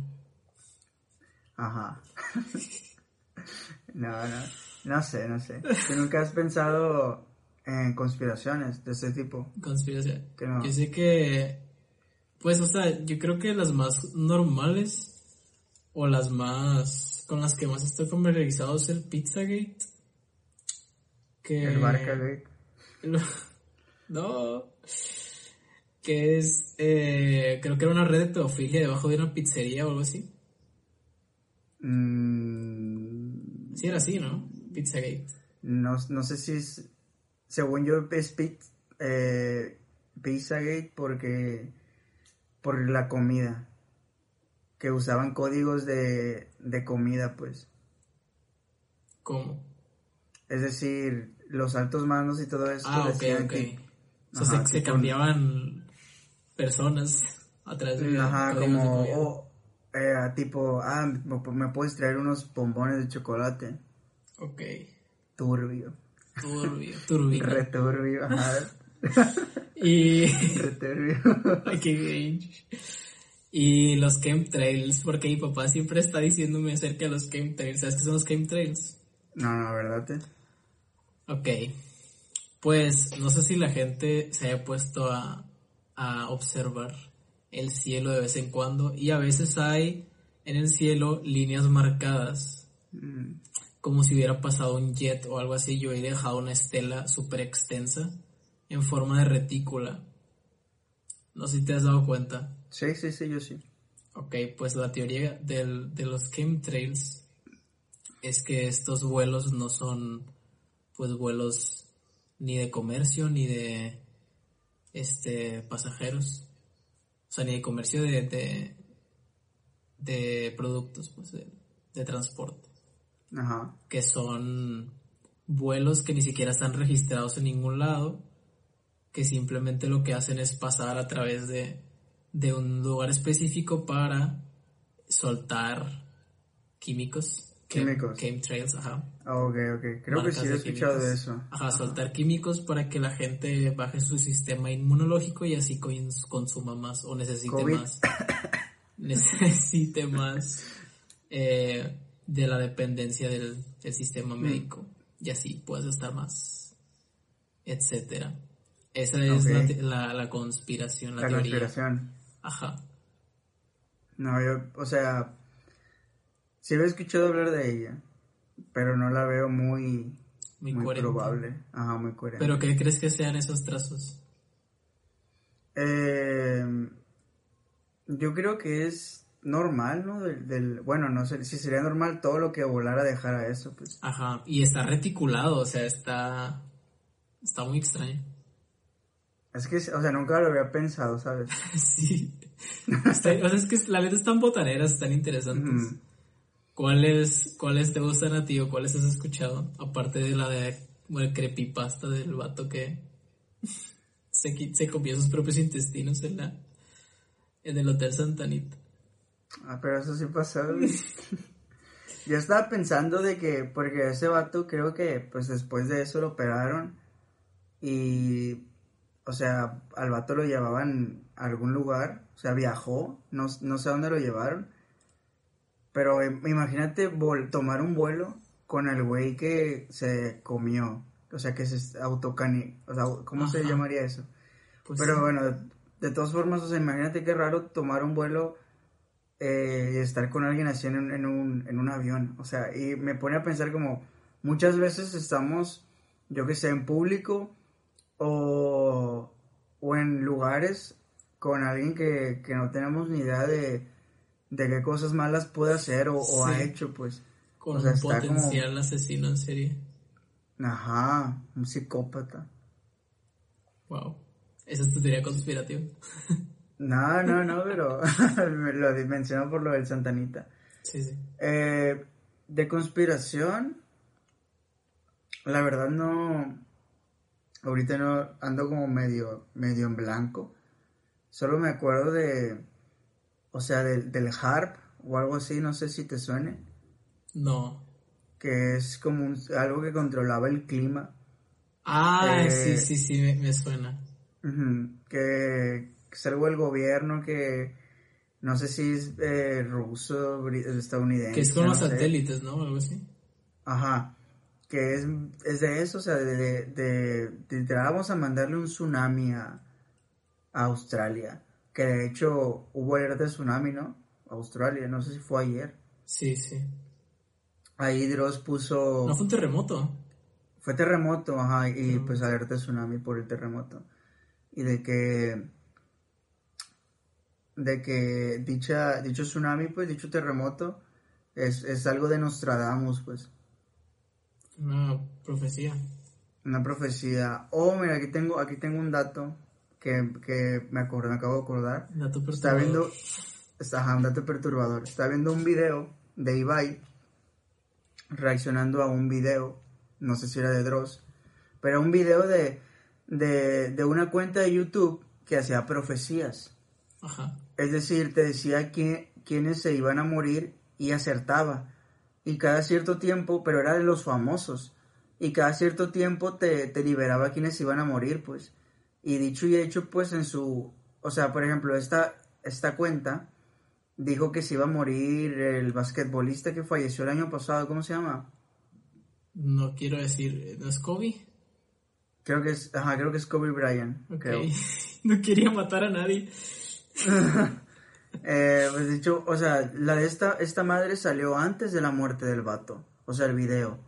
Ajá. [LAUGHS] no, no, no sé, no sé. ¿Tú nunca has pensado en conspiraciones de ese tipo? Conspiración. Que no. Yo sé que. Pues, o sea, yo creo que las más normales o las más. con las que más estoy familiarizado es el Pizzagate. Que. El Barcagate. [LAUGHS] No. Que es. eh, creo que era una red de pedofilia debajo de una pizzería o algo así. Mm, Sí, era así, ¿no? Pizzagate. no, no sé si es, según yo es Piz- eh, Pizzagate porque por la comida que usaban códigos de, de comida pues ¿Cómo? es decir los altos mandos y todo eso Ah, ok, que- O sea, Ajá, se, cambiaban personas a través de. ajá de como eh, tipo ah me, me puedes traer unos bombones de chocolate Ok. turbio Turbio, turbio. returbio ajá [LAUGHS] Y. [LAUGHS] returbio Ay, qué cringe. Y los chemtrails, porque mi papá siempre está diciéndome acerca de los chemtrails. ¿Sabes qué son los chemtrails? no no verdad te? Ok. Pues no sé si la gente se haya puesto a, a observar el cielo de vez en cuando. Y a veces hay en el cielo líneas marcadas. Mm, Como si hubiera pasado un jet o algo así. Yo he dejado una estela súper extensa en forma de retícula. No sé si te has dado cuenta. sí sí sí yo sí Ok, pues la teoría del- de los chemtrails es que estos vuelos no son pues vuelos ni de comercio ni de este pasajeros. O sea, ni de comercio de, de, de productos, pues de, de transporte. ajá Que son vuelos que ni siquiera están registrados en ningún lado, que simplemente lo que hacen es pasar a través de, de un lugar específico para soltar químicos. Químicos. Chemtrails, ajá. Ah, ok ok creo que sí he escuchado de eso Ajá, soltar químicos para que la gente baje su sistema inmunológico y así cons- consuma más o necesite COVID. más. [LAUGHS] necesite más eh, de la dependencia del, del sistema Mm. médico y así puedes estar más, etcétera. Esa es la, te- la, la conspiración, la, la teoría. conspiración Ajá. no yo o sea sí había escuchado hablar de ella pero no la veo muy Muy, muy probable ajá muy coherente Pero ¿qué crees que sean esos trazos? Eh, yo creo que es normal, ¿no? Del, del- bueno, no sé si sería normal todo lo que volara dejara eso, pues. Ajá, y está reticulado, o sea, está está muy extraño. Es que, o sea, nunca lo había pensado, ¿sabes? [LAUGHS] Sí. Está- o sea, es que la neta están botaneras, están interesantes. ¿Cuáles, ¿Cuáles te gustan a ti o cuáles has escuchado? Aparte de la de el creepypasta del vato que se, se comió sus propios intestinos en la en el Hotel Santanita. Ah, pero eso sí pasó. [LAUGHS] Yo estaba pensando de que, porque ese vato creo que, pues después de eso lo operaron y, o sea, al vato lo llevaban a algún lugar, o sea, viajó, no, no sé a dónde lo llevaron, pero eh, imagínate vol- tomar un vuelo con el güey que se comió, o sea, que se autocani, o sea, ¿cómo se llamaría eso? Pues Pero sí. bueno, de, de todas formas, o sea, imagínate qué raro tomar un vuelo eh, y estar con alguien así en un, en, un, en un avión. O sea, y me pone a pensar como muchas veces estamos, yo que sé, en público o, o en lugares con alguien que, que no tenemos ni idea de, de qué cosas malas puede hacer o, o ha hecho, pues. con o sea, un como- potencial asesino en serie. Ajá, un psicópata. Wow. Esa es tu teoría conspirativa. No, no, no, [LAUGHS] pero [LAUGHS] me lo menciono por lo del Santanita. Sí, sí. Eh, de conspiración, la verdad no, ahorita no ando como medio, medio en blanco. Solo me acuerdo de, o sea, del, del harp o algo así, no sé si te suene. No. Que es como un- algo que controlaba el clima. Ah, Eh, sí, sí, sí, me, me suena. Que es algo del gobierno que no sé si es eh, ruso, estadounidense. Que es con no los sé. satélites, ¿no? Algo así. Ajá. Que es, es de eso, o sea, de, de, de- de- de- vamos a mandarle un tsunami a, a Australia. Que de hecho hubo alerta de tsunami, ¿no? Australia, no sé si fue ayer. Sí, sí. Ahí Dross puso... No fue un terremoto. Fue terremoto, ajá, y Terremoto. pues alerta de tsunami por el terremoto. Y de que de que dicha dicho tsunami, pues dicho terremoto es, es algo de Nostradamus, pues, Una profecía. una profecía. Oh, mira, aquí tengo aquí tengo un dato que, que me acordé, me acabo de acordar. Dato Está viendo está, un dato perturbador. Está viendo un video de Ibai reaccionando a un video, no sé si era de Dross, pero un video de, de, de una cuenta de YouTube que hacía profecías. Ajá. Es decir, te decía que, quiénes se iban a morir y acertaba. Y cada cierto tiempo, pero era de los famosos. Y cada cierto tiempo te, te liberaba quienes iban a morir, pues. Y dicho y hecho, pues en su... O sea, por ejemplo, esta, esta cuenta dijo que se iba a morir el basquetbolista que falleció el año pasado, ¿cómo se llama? No quiero decir, ¿no es Kobe? Creo que es, ajá, creo que es Kobe Bryant, [LAUGHS] no quería matar a nadie. [LAUGHS] Eh, pues dicho, o sea, la de esta, esta madre salió antes de la muerte del vato, o sea, el video.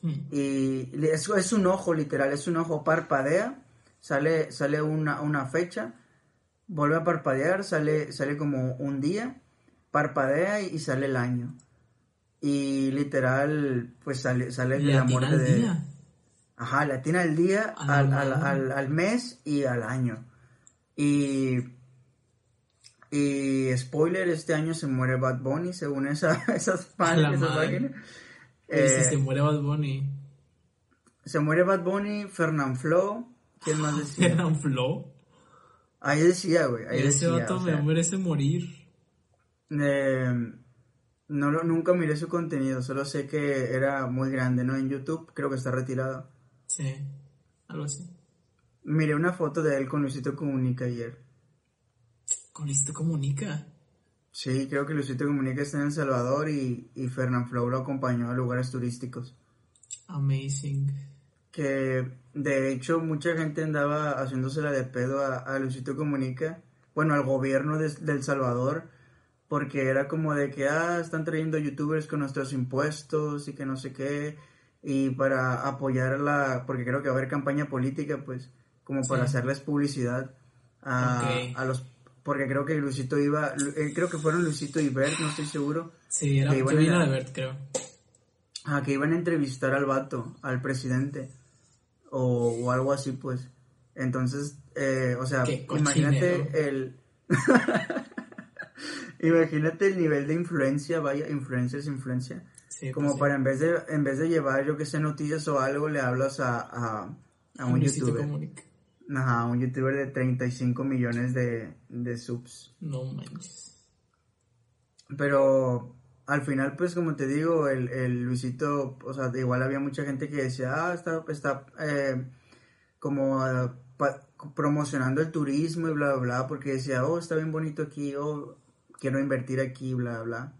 Hmm. Y es, es un ojo, literal, es un ojo, parpadea, sale, sale una, una fecha, vuelve a parpadear, sale, sale como un día, parpadea y, y sale el año. Y literal, pues sale, sale la muerte de... día. Ajá, le atina al día, al, al, al- al mes y al año. Y, y spoiler, este año se muere Bad Bunny, según esa, [LAUGHS] esas, páginas, esas páginas. Si Eh, se muere Bad Bunny. se muere Bad Bunny, Fernand Flo, ¿quién más [LAUGHS] decía? Fernand Flow. Ahí decía, güey, ahí Ese decía, vato o me merece morir. eh, no lo, nunca miré su contenido, solo sé que era muy grande, ¿no? En YouTube, creo que está retirado. Sí, algo así. Miré una foto de él con Luisito Comunica ayer. Con listo comunica. Sí, creo que Luisito Comunica está en El Salvador y, y Fernand Flo lo acompañó a lugares turísticos. Amazing. Que de hecho mucha gente andaba haciéndosela de pedo a, a Luisito Comunica, bueno, al gobierno de, de El Salvador, porque era como de que, ah, están trayendo youtubers con nuestros impuestos y que no sé qué, y para apoyar la, porque creo que va a haber campaña política, pues, como para Sí. hacerles publicidad a, a los, porque creo que Luisito iba, eh, creo que fueron Luisito y Bert, no estoy seguro, Sí, era Que iban a- de Bert, creo. Ah, que iban a entrevistar al vato, al presidente, o, o algo así, pues. Entonces, eh, o sea, imagínate el... [LAUGHS] imagínate el nivel de influencia, vaya, influencia. Sí, Como pues sí. para en vez de, en vez de llevar, yo que sé, noticias o algo, le hablas a, a, a un youtuber. Ajá, un youtuber de 35 millones de, de subs. No manches. Pero al final, pues como te digo, el, el Luisito, o sea, igual había mucha gente que decía, ah, está, está eh, como pa- promocionando el turismo y bla, bla, bla, porque decía, oh, está bien bonito aquí, oh, quiero invertir aquí, bla, bla.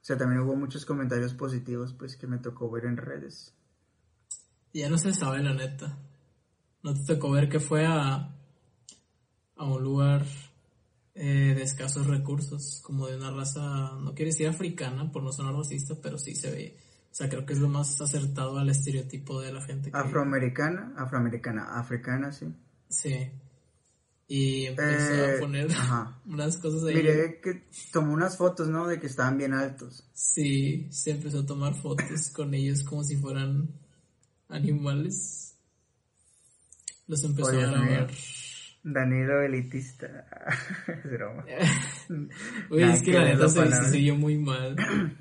O sea, también hubo muchos comentarios positivos, pues, que me tocó ver en redes. Ya no se sabe la neta. ¿No te tocó ver que fue a, a un lugar eh, de escasos recursos, como de una raza, no quiero decir africana por no sonar racista, pero sí se ve. O sea, creo que es lo más acertado al estereotipo de la gente que... Afroamericana, afroamericana, africana, sí. Sí. Y empezó Eh, a poner ajá. [LAUGHS] unas cosas ahí. Miré que tomó unas fotos, ¿no? De que estaban bien altos. Sí, se empezó a tomar fotos con ellos como si fueran animales. Los empezó Oh, a mío. Danilo elitista. [LAUGHS] es broma. [LAUGHS] Uy, es que la neta se, oyó muy mal. [CLEARS THROAT]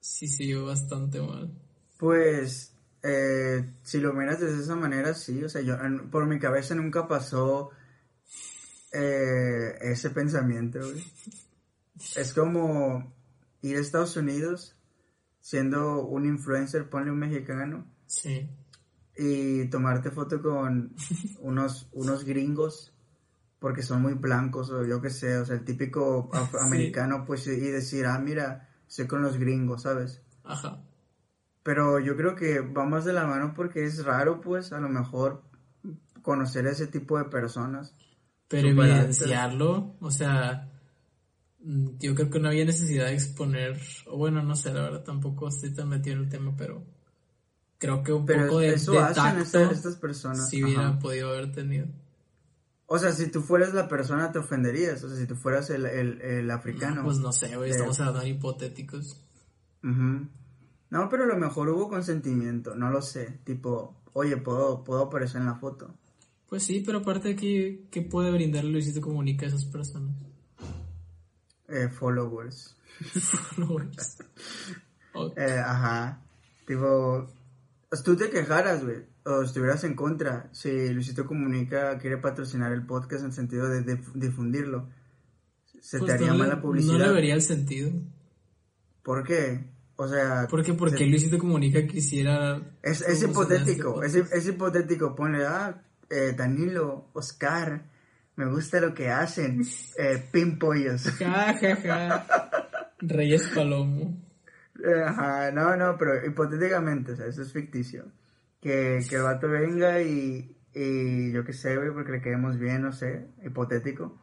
sí se vio bastante mal. Pues, eh, si lo miras de esa manera, sí. O sea, yo, en- por mi cabeza nunca pasó eh, ese pensamiento, güey. Es como ir a Estados Unidos siendo un influencer, ponle un mexicano, Sí. Y tomarte foto con [LAUGHS] unos, unos gringos porque son muy blancos o yo qué sé, o sea, el típico afroamericano, pues, y decir, ah, mira, estoy con los gringos, ¿sabes? Ajá. Pero yo creo que va más de la mano porque es raro, pues, a lo mejor conocer a ese tipo de personas. Pero evidenciarlo, o sea, mm, yo creo que no había necesidad de exponer, o bueno, no sé, la verdad tampoco estoy tan metido en el tema, pero creo que un Pero poco de, eso de hacen tacto esta- estas personas. sí hubiera ajá. podido haber tenido. O sea, si tú fueras la persona te ofenderías, o sea, si tú fueras el, el, el africano. Pues no sé, güey, estamos hablando de hipotéticos. Ujú. No, pero a lo mejor hubo consentimiento, no lo sé. Tipo, oye, puedo, puedo aparecer en la foto. Pues sí, pero aparte de que, ¿qué puede brindarle Luisito Comunica a esas personas? Eh, followers. [LAUGHS] Followers. [LAUGHS] Eh, ajá. Tipo, tú te quejaras, güey, o estuvieras en contra si Luisito Comunica quiere patrocinar el podcast en sentido de, dif- difundirlo. Se Pues te haría no, mala publicidad. no le vería el sentido. ¿Por qué? O sea, Porque porque se- Luisito Comunica quisiera... es, es hipotético, este es, es hipotético. Ponle, ah, eh, Danilo, Oscar, me gusta lo que hacen, eh, pimpollos. [LAUGHS] Ja, ja, ja. Reyes Palomo. Ajá, no, no, pero hipotéticamente, o sea, eso es ficticio. Que, que el vato venga y, y yo qué sé, güey, porque le quedemos bien, no sé, hipotético.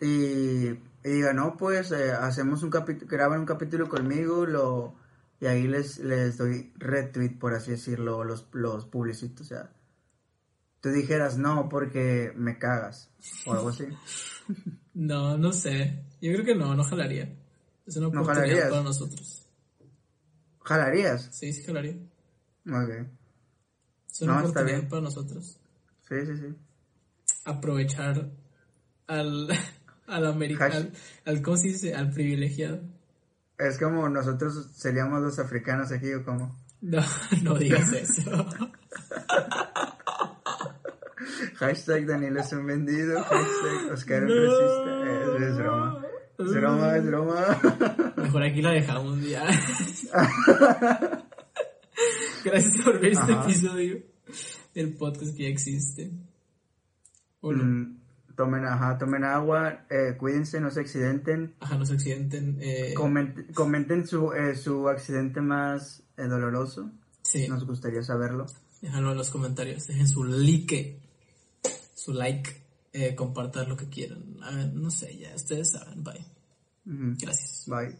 Y, y diga, no, pues eh, hacemos un capítulo, graban un capítulo conmigo, lo, y ahí les, les doy retweet, por así decirlo, los, los publicito, o sea. Tú dijeras, no, porque me cagas, o algo así. [LAUGHS] No, no sé. Yo creo que no, no jalaría. Es una ¿No oportunidad jalarías? para nosotros. ¿Jalarías? Sí, sí jalaría. Ok. Es una No, está bien. para nosotros. Sí, sí, sí. Aprovechar al, [LAUGHS] al americano, al, ¿cómo se dice? Al privilegiado. Es como nosotros seríamos los africanos aquí, o como. No, [LAUGHS] no digas eso. [LAUGHS] Hashtag Daniel es un vendido. Hashtag Oscar es racista. Es, es broma. Es broma, es broma. Mejor aquí la dejamos ya. [LAUGHS] Gracias por ver este episodio del podcast que ya existe. Mm, tomen, ajá, tomen agua, eh, cuídense, no se accidenten. Ajá, no se accidenten. Eh, Coment- comenten su, eh, su accidente más eh, doloroso. sí, Nos gustaría saberlo. déjalo en los comentarios. Dejen su like. Su like. Compartan lo que quieran. A ver, no sé, ya ustedes saben. Bye. Gracias. Bye.